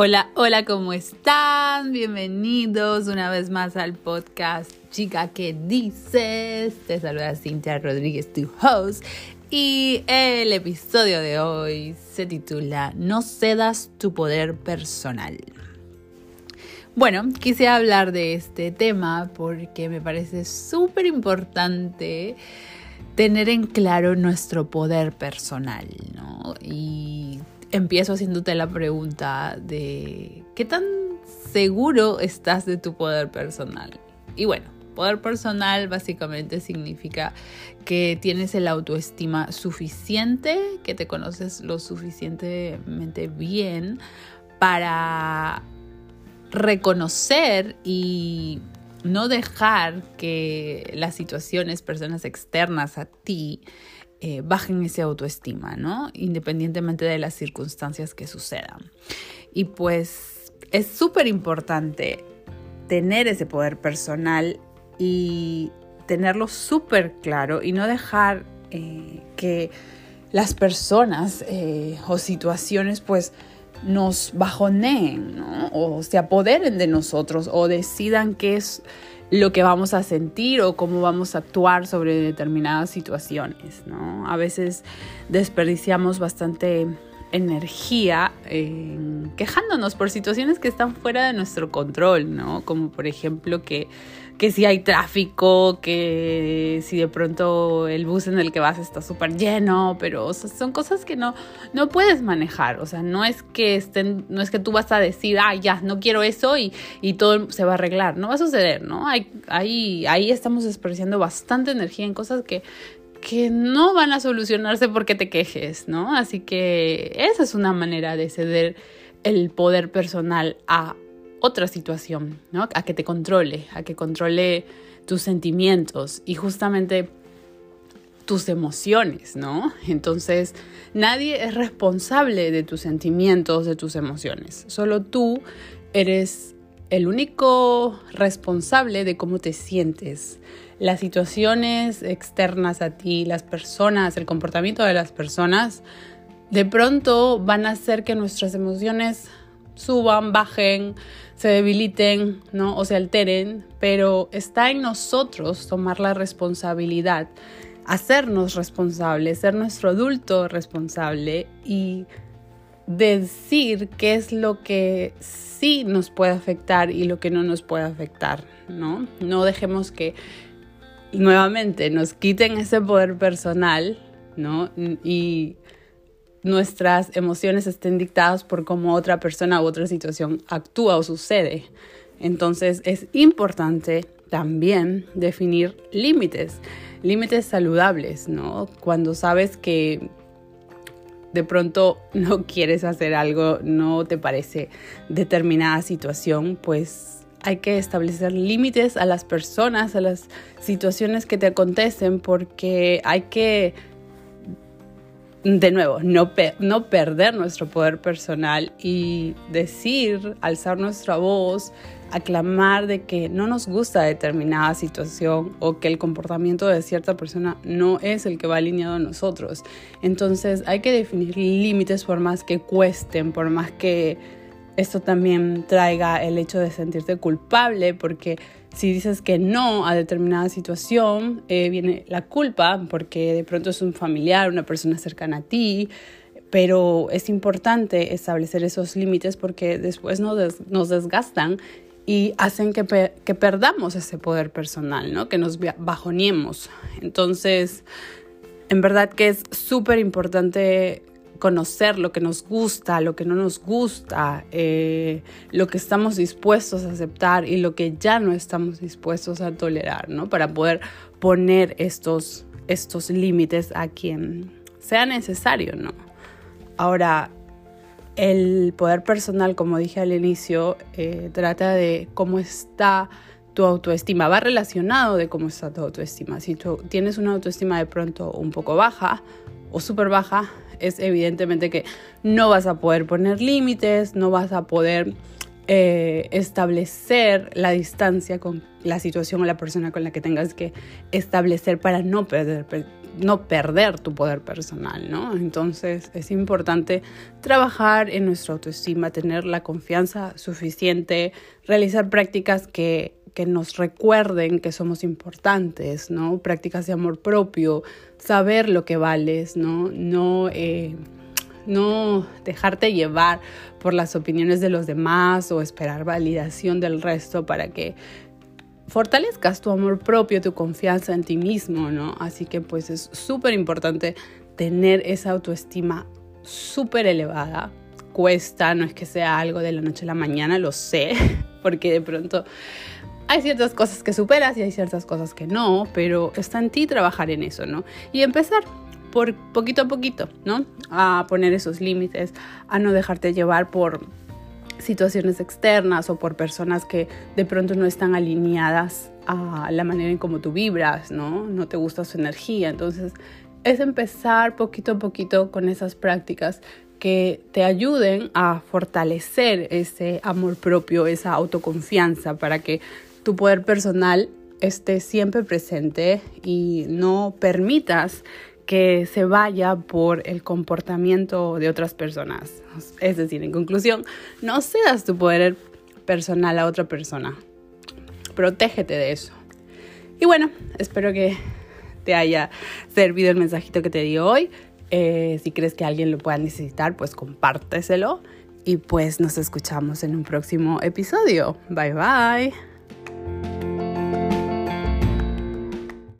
Hola, hola, ¿cómo están? Bienvenidos una vez más al podcast Chica, ¿qué dices? Te saluda Cintia Rodríguez, tu host. Y el episodio de hoy se titula No cedas tu poder personal. Bueno, quise hablar de este tema porque me parece súper importante tener en claro nuestro poder personal, ¿no? Y empiezo haciéndote la pregunta de ¿qué tan seguro estás de tu poder personal? Y bueno, poder personal básicamente significa que tienes el autoestima suficiente, que te conoces lo suficientemente bien para reconocer y no dejar que las situaciones, personas externas a ti, eh, bajen ese autoestima, ¿no? Independientemente de las circunstancias que sucedan. Y pues es súper importante tener ese poder personal y tenerlo súper claro y no dejar eh, que las personas eh, o situaciones pues nos bajoneen ¿no? o se apoderen de nosotros o decidan qué es lo que vamos a sentir o cómo vamos a actuar sobre determinadas situaciones, ¿no? A veces desperdiciamos bastante energía quejándonos por situaciones que están fuera de nuestro control, ¿no? Como por ejemplo que que si hay tráfico, que si de pronto el bus en el que vas está súper lleno, pero son cosas que no, no puedes manejar. O sea, no es que estén, no es que tú vas a decir, ah, ya, no quiero eso y, y todo se va a arreglar. No va a suceder, ¿no? Hay, ahí, ahí estamos desperdiciando bastante energía en cosas que, que no van a solucionarse porque te quejes, ¿no? Así que esa es una manera de ceder el poder personal a otra situación, ¿no? A que te controle, a que controle tus sentimientos y justamente tus emociones, ¿no? Entonces, nadie es responsable de tus sentimientos, de tus emociones. Solo tú eres el único responsable de cómo te sientes. Las situaciones externas a ti, las personas, el comportamiento de las personas, de pronto van a hacer que nuestras emociones suban, bajen, se debiliten, ¿no? O se alteren, pero está en nosotros tomar la responsabilidad, hacernos responsables, ser nuestro adulto responsable y decir qué es lo que sí nos puede afectar y lo que no nos puede afectar, ¿no? No dejemos que nuevamente nos quiten ese poder personal, ¿no? Y nuestras emociones estén dictadas por cómo otra persona u otra situación actúa o sucede. Entonces es importante también definir límites, límites saludables, ¿no? Cuando sabes que de pronto no quieres hacer algo, no te parece determinada situación, pues hay que establecer límites a las personas, a las situaciones que te acontecen, porque hay que de nuevo, no, no perder nuestro poder personal y decir, alzar nuestra voz, aclamar de que no nos gusta determinada situación o que el comportamiento de cierta persona no es el que va alineado a nosotros. Entonces hay que definir límites por más que cuesten, por más que esto también traiga el hecho de sentirte culpable, porque si dices que no a determinada situación, eh, viene la culpa, porque de pronto es un familiar, una persona cercana a ti, pero es importante establecer esos límites porque después nos, nos desgastan y hacen que, perdamos ese poder personal, ¿no? que nos bajoniemos. Entonces, en verdad que es súper importante conocer lo que nos gusta, lo que no nos gusta, eh, lo que estamos dispuestos a aceptar y lo que ya no estamos dispuestos a tolerar, ¿no? Para poder poner estos, estos límites a quien sea necesario, ¿no? Ahora, el poder personal, como dije al inicio, eh, trata de cómo está tu autoestima, va relacionado de cómo está tu autoestima. Si tú tienes una autoestima de pronto un poco baja o súper baja, es evidentemente que no vas a poder poner límites, no vas a poder eh, establecer la distancia con la situación o la persona con la que tengas que establecer para no perder, no perder tu poder personal, ¿no? Entonces es importante trabajar en nuestra autoestima, tener la confianza suficiente, realizar prácticas que, que nos recuerden que somos importantes, ¿no? Prácticas de amor propio, saber lo que vales, ¿no? Eh, no dejarte llevar por las opiniones de los demás o esperar validación del resto para que fortalezcas tu amor propio, tu confianza en ti mismo, ¿no? Así que pues es súper importante tener esa autoestima súper elevada. Cuesta, no es que sea algo de la noche a la mañana, lo sé, porque de pronto hay ciertas cosas que superas y hay ciertas cosas que no, pero está en ti trabajar en eso, ¿no? Y empezar por poquito a poquito, ¿no? A poner esos límites, a no dejarte llevar por situaciones externas o por personas que de pronto no están alineadas a la manera en cómo tú vibras, ¿no? No te gusta su energía. Entonces, es empezar poquito a poquito con esas prácticas que te ayuden a fortalecer ese amor propio, esa autoconfianza, para que tu poder personal esté siempre presente y no permitas que se vaya por el comportamiento de otras personas. Es decir, en conclusión, no cedas tu poder personal a otra persona. Protégete de eso. Y bueno, espero que te haya servido el mensajito que te di hoy. Eh, si crees que alguien lo pueda necesitar, pues compárteselo. Y pues nos escuchamos en un próximo episodio. Bye bye.